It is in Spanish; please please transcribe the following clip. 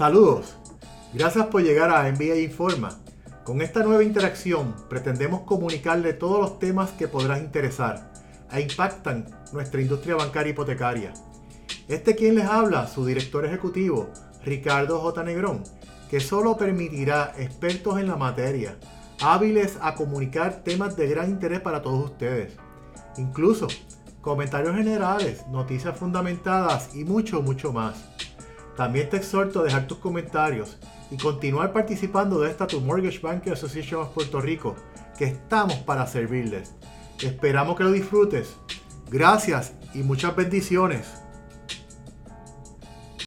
Saludos. Gracias por llegar a NBA Informa. Con esta nueva interacción pretendemos comunicarle todos los temas que podrán interesar e impactan nuestra industria bancaria hipotecaria. Este quien les habla, su director ejecutivo, Ricardo J. Negrón, que solo permitirá expertos en la materia, hábiles a comunicar temas de gran interés para todos ustedes. Incluso comentarios generales, noticias fundamentadas y mucho, mucho más. También te exhorto a dejar tus comentarios y continuar participando de esta Tu Mortgage Banking Association of Puerto Rico, que estamos para servirles. Esperamos que lo disfrutes. Gracias y muchas bendiciones.